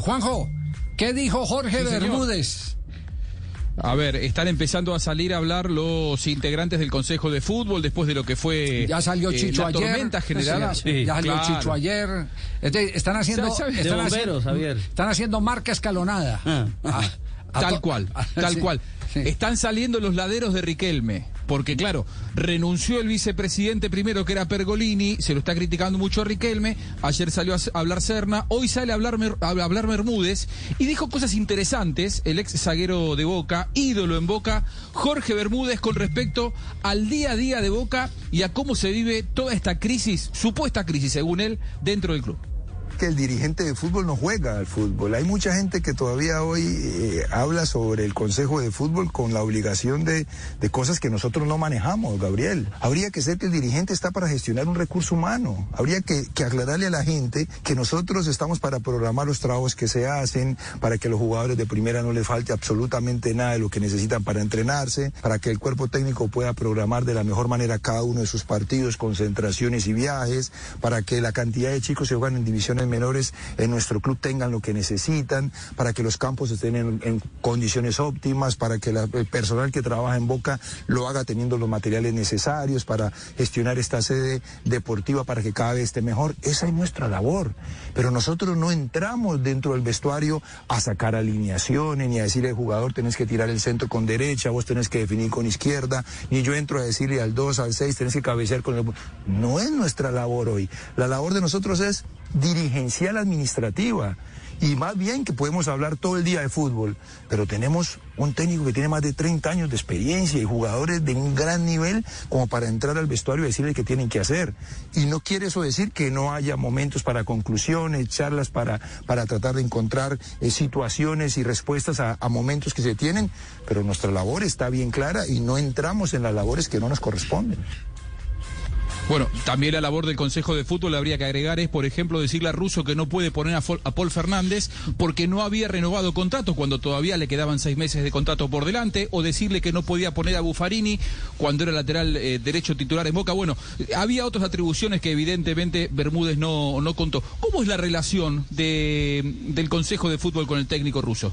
Juanjo, ¿qué dijo Jorge Bermúdez? A ver, están empezando a salir a hablar los integrantes del Consejo de Fútbol después de lo que fue Ya salió eh, Chicho la ayer. tormenta generada. Sí, ya salió claro. Chicho ayer. Entonces, están haciendo, ¿Sabe- sabe? están, bomberos, haciendo Javier. están haciendo marca escalonada. Ah. Tal cual, tal sí, cual. sí. Están saliendo los laderos de Riquelme. Porque, claro, renunció el vicepresidente primero, que era Pergolini, se lo está criticando mucho a Riquelme. Ayer salió a hablar Serna, hoy sale a hablar, a hablar Bermúdez. Y dijo cosas interesantes, el ex zaguero de Boca, ídolo en Boca, Jorge Bermúdez, con respecto al día a día de Boca y a cómo se vive toda esta crisis, supuesta crisis, según él, dentro del club. Que el dirigente de fútbol no juega al fútbol. Hay mucha gente que todavía hoy eh, habla sobre el Consejo de Fútbol con la obligación de, de cosas que nosotros no manejamos, Gabriel. Habría que ser que el dirigente está para gestionar un recurso humano. Habría que, que aclararle a la gente que nosotros estamos para programar los trabajos que se hacen, para que los jugadores de primera no les falte absolutamente nada de lo que necesitan para entrenarse, para que el cuerpo técnico pueda programar de la mejor manera cada uno de sus partidos, concentraciones y viajes, para que la cantidad de chicos que juegan en divisiones menores en nuestro club tengan lo que necesitan, para que los campos estén en, condiciones óptimas, para que el personal que trabaja en Boca lo haga teniendo los materiales necesarios, para gestionar esta sede deportiva para que cada vez esté mejor. Esa es nuestra labor. Pero nosotros no entramos dentro del vestuario a sacar alineaciones, ni a decirle al jugador tenés que tirar el centro con derecha, vos tenés que definir con izquierda, ni yo entro a decirle al 2, al 6, tenés que cabecear con el... No es nuestra labor hoy. La labor de nosotros es dirigencial administrativa. Y más bien que podemos hablar todo el día de fútbol, pero tenemos un técnico que tiene más de 30 años de experiencia y jugadores de un gran nivel como para entrar al vestuario y decirle qué tienen que hacer. Y no quiere eso decir que no haya momentos para conclusiones, charlas para, para tratar de encontrar eh, situaciones y respuestas a momentos que se tienen, pero nuestra labor está bien clara y no entramos en las labores que no nos corresponden. Bueno, también la labor del Consejo de Fútbol habría que agregar es, por ejemplo, decirle a Russo que no puede poner a, Paul Fernández porque no había renovado contrato cuando todavía le quedaban seis meses de contrato por delante, o decirle que no podía poner a Buffarini cuando era lateral eh, derecho titular en Boca. Bueno, había otras atribuciones que evidentemente Bermúdez no, no contó. ¿Cómo es la relación de, del Consejo de Fútbol con el técnico ruso?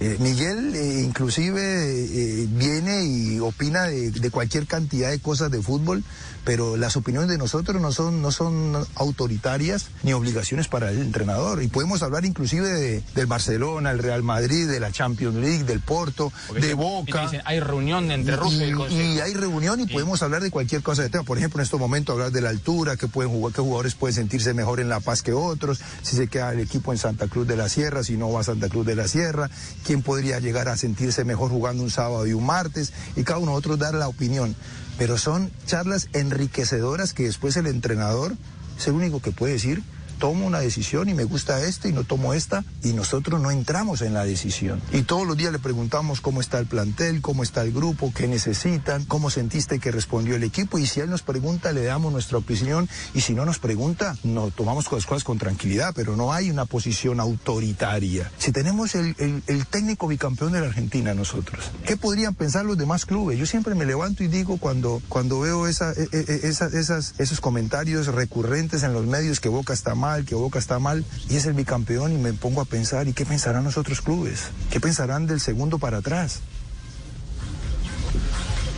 Eh, Miguel eh, inclusive eh, viene y opina de, de cualquier cantidad de cosas de fútbol, pero las opiniones de nosotros no son, no son autoritarias ni obligaciones para el entrenador. Y podemos hablar inclusive de- del Barcelona, el Real Madrid, de la Champions League, del Porto, de Boca. hay reunión entre Rusia y el Y, Consejo. y hay reunión y podemos hablar de cualquier cosa de tema. Por ejemplo, en estos momentos hablar de la altura, que pueden jugar, qué jugadores pueden sentirse mejor en La Paz que otros, si se queda el equipo en Santa Cruz de la Sierra, si no va a Santa Cruz de la Sierra, quién podría llegar a sentirse mejor jugando un sábado y un martes, y cada uno de dar la opinión. Pero son charlas enriquecedoras que después el entrenador es el único que puede decir tomo una decisión y me gusta esta y no tomo esta y nosotros no entramos en la decisión. Y todos los días le preguntamos cómo está el plantel, cómo está el grupo, qué necesitan, cómo sentiste que respondió el equipo y si él nos pregunta le damos nuestra opinión y si no nos pregunta no tomamos las cosas con tranquilidad, pero no hay una posición autoritaria. Si tenemos el, el- el técnico bicampeón de la Argentina nosotros, ¿qué podrían pensar los demás clubes? Yo siempre me levanto y digo cuando, cuando veo esa, e- e- esa- esas, esos comentarios recurrentes en los medios que Boca está mal, que Boca está mal, y es el bicampeón y me pongo a pensar, ¿y qué pensarán los otros clubes? ¿Qué pensarán del segundo para atrás?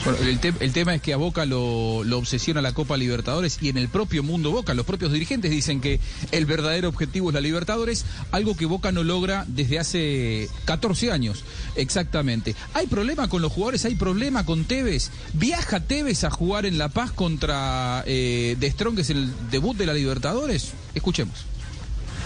Bueno, el, el tema es que a Boca lo, lo obsesiona la Copa Libertadores y en el propio mundo Boca, los propios dirigentes dicen que el verdadero objetivo es la Libertadores, algo que Boca no logra desde hace 14 años, exactamente. ¿Hay problema con los jugadores? ¿Hay problema con Tevez? ¿Viaja Tevez a jugar en La Paz contra eh, De Strong, que es el debut de la Libertadores? Escuchemos.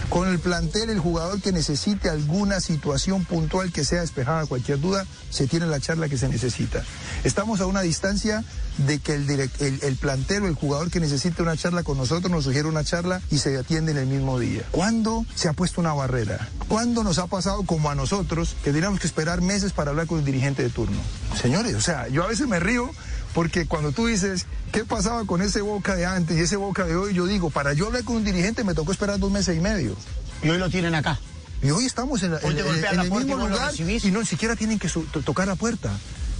Con el plantel, el jugador que necesite alguna situación puntual que sea despejada cualquier duda, se tiene la charla que se necesita. Estamos a una distancia de que el, el, el plantel o el jugador que necesite una charla con nosotros nos sugiere una charla y se atiende en el mismo día. ¿Cuándo se ha puesto una barrera? ¿Cuándo nos ha pasado como a nosotros que teníamos que esperar meses para hablar con el dirigente de turno? Señores, o sea, yo a veces me río porque cuando tú dices, ¿qué pasaba con ese Boca de antes y ese Boca de hoy? Yo digo, para yo hablar con un dirigente me tocó esperar dos meses y medio. Y hoy lo tienen acá. Y hoy estamos en, en, en el mismo lugar y no ni siquiera tienen que tocar la puerta.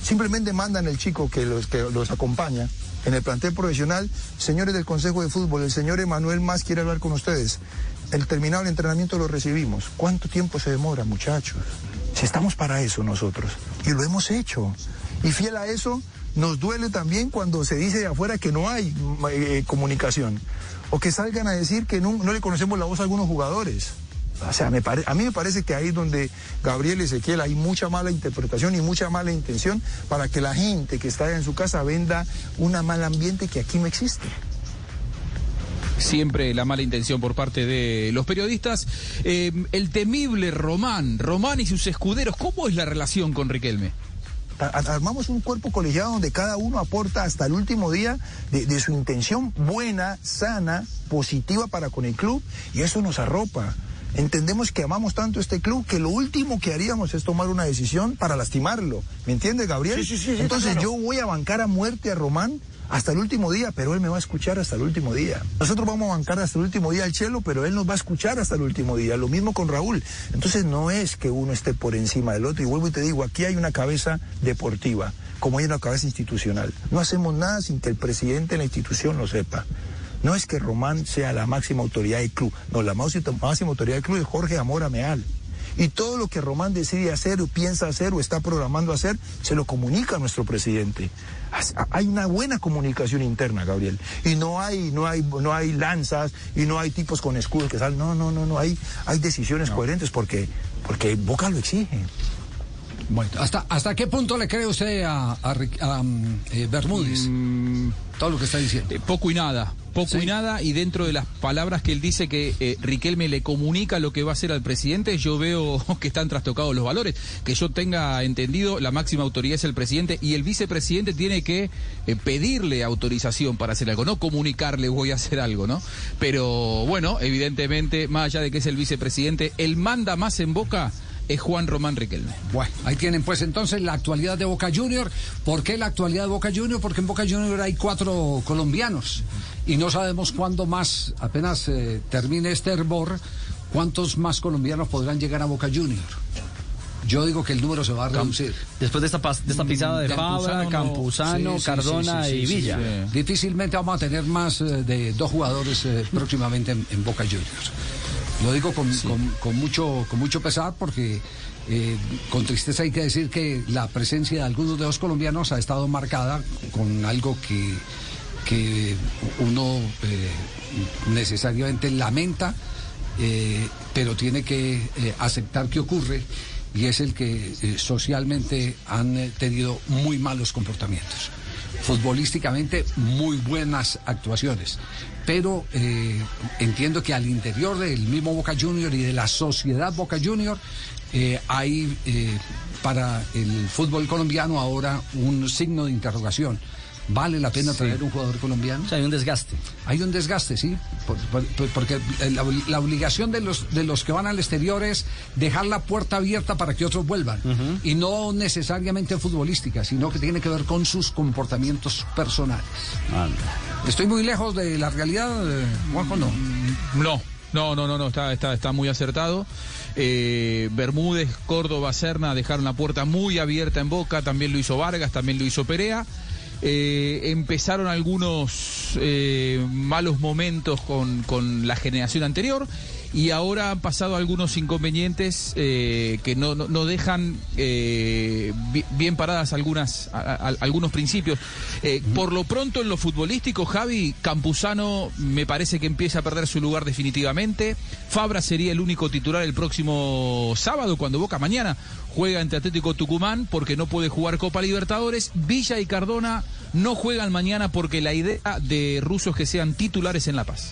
Simplemente mandan el chico que los, que los acompaña en el plantel profesional. Señores del Consejo de Fútbol, el señor Emanuel Más quiere hablar con ustedes. El terminado el entrenamiento lo recibimos. ¿Cuánto tiempo se demora, muchachos? Si estamos para eso nosotros. Y lo hemos hecho. Y fiel a eso, nos duele también cuando se dice de afuera que no hay eh, comunicación o que salgan a decir que no, le conocemos la voz a algunos jugadores. O sea, a mí me parece que ahí es donde Gabriel Ezequiel hay mucha mala interpretación y mucha mala intención para que la gente que está en su casa venda un mal ambiente que aquí no existe siempre la mala intención por parte de los periodistas. Eh, el temible Román, Román y sus escuderos, ¿cómo es la relación con Riquelme? Armamos un cuerpo colegiado donde cada uno aporta hasta el último día de, de, su intención buena, sana, positiva para con el club y eso nos arropa. Entendemos que amamos tanto este club que lo último que haríamos es tomar una decisión para lastimarlo. ¿Me entiendes, Gabriel? Sí, sí, sí, Entonces claro. yo voy a bancar a muerte a Román hasta el último día, pero él me va a escuchar hasta el último día. Nosotros vamos a bancar hasta el último día al Chelo, pero él nos va a escuchar hasta el último día. Lo mismo con Raúl. Entonces no es que uno esté por encima del otro. Y vuelvo y te digo, aquí hay una cabeza deportiva, como hay una cabeza institucional. No hacemos nada sin que el presidente de la institución lo sepa. No es que Román sea la máxima autoridad del club. No, la máxima autoridad del club es Jorge Amora Meal. Y todo lo que Román decide hacer o piensa hacer o está programando hacer, se lo comunica a nuestro presidente. Hay una buena comunicación interna, Gabriel. Y no hay, no hay, no hay lanzas y no hay tipos con escudos que salen. No, no, no, no. Hay, hay decisiones no. coherentes porque, porque Boca lo exige. Bueno, ¿hasta, ¿hasta qué punto le cree usted a, a, a um, eh, Bermúdez? Mm, todo lo que está diciendo. Eh, poco y nada. Poco ¿Sí? y nada, y dentro de las palabras que él dice que eh, Riquelme le comunica lo que va a hacer al presidente, yo veo que están trastocados los valores. Que yo tenga entendido, la máxima autoridad es el presidente y el vicepresidente tiene que eh, pedirle autorización para hacer algo, no comunicarle voy a hacer algo, ¿no? Pero bueno, evidentemente, más allá de que es el vicepresidente, el manda más en boca es Juan Román Riquelme. Bueno, ahí tienen pues entonces la actualidad de Boca Junior. ¿Por qué la actualidad de Boca Junior? Porque en Boca Junior hay cuatro colombianos y no sabemos cuándo más, apenas eh, termine este hervor, cuántos más colombianos podrán llegar a Boca Junior. Yo digo que el número se va a reducir. Después de esta, de esta pisada de Fabra, Campuzano, no, sí, Cardona sí, sí, y Villa. Difícilmente vamos a tener más eh, de dos jugadores eh, próximamente en, en Boca Juniors. Lo digo con, sí. con, con, mucho, con mucho pesar porque eh, con tristeza hay que decir que la presencia de algunos de los colombianos ha estado marcada con algo que, que uno eh, necesariamente lamenta, eh, pero tiene que aceptar que ocurre y es el que socialmente han tenido muy malos comportamientos futbolísticamente muy buenas actuaciones. Pero eh, entiendo que al interior del mismo Boca Junior y de la sociedad Boca Junior eh, hay eh, para el fútbol colombiano ahora un signo de interrogación. ¿Vale la pena sí. traer un jugador colombiano? O sea, hay un desgaste. Hay un desgaste, sí. Por, por, porque la, la, obligación de los, de los que van al exterior es dejar la puerta abierta para que otros vuelvan. Uh -huh. Y no necesariamente futbolística, sino que tiene que ver con sus comportamientos personales. Anda. ¿Estoy muy lejos de la realidad, Juanjo? No. No. No, no, no, no, está, está, está muy acertado. Eh, Bermúdez, Córdoba, Serna dejaron la puerta muy abierta en boca, también lo hizo Vargas, también lo hizo Perea. Eh, empezaron algunos eh, malos momentos con, con, la generación anterior y ahora han pasado algunos inconvenientes eh, que no, no, no dejan bien paradas algunas, a, a, algunos principios. Uh-huh. Por lo pronto en lo futbolístico, Javi Campuzano me parece que empieza a perder su lugar definitivamente. Fabra sería el único titular el próximo sábado cuando Boca mañana juega ante Atlético Tucumán porque no puede jugar Copa Libertadores. Villa y Cardona no juegan mañana porque la idea de rusos que sean titulares en La Paz.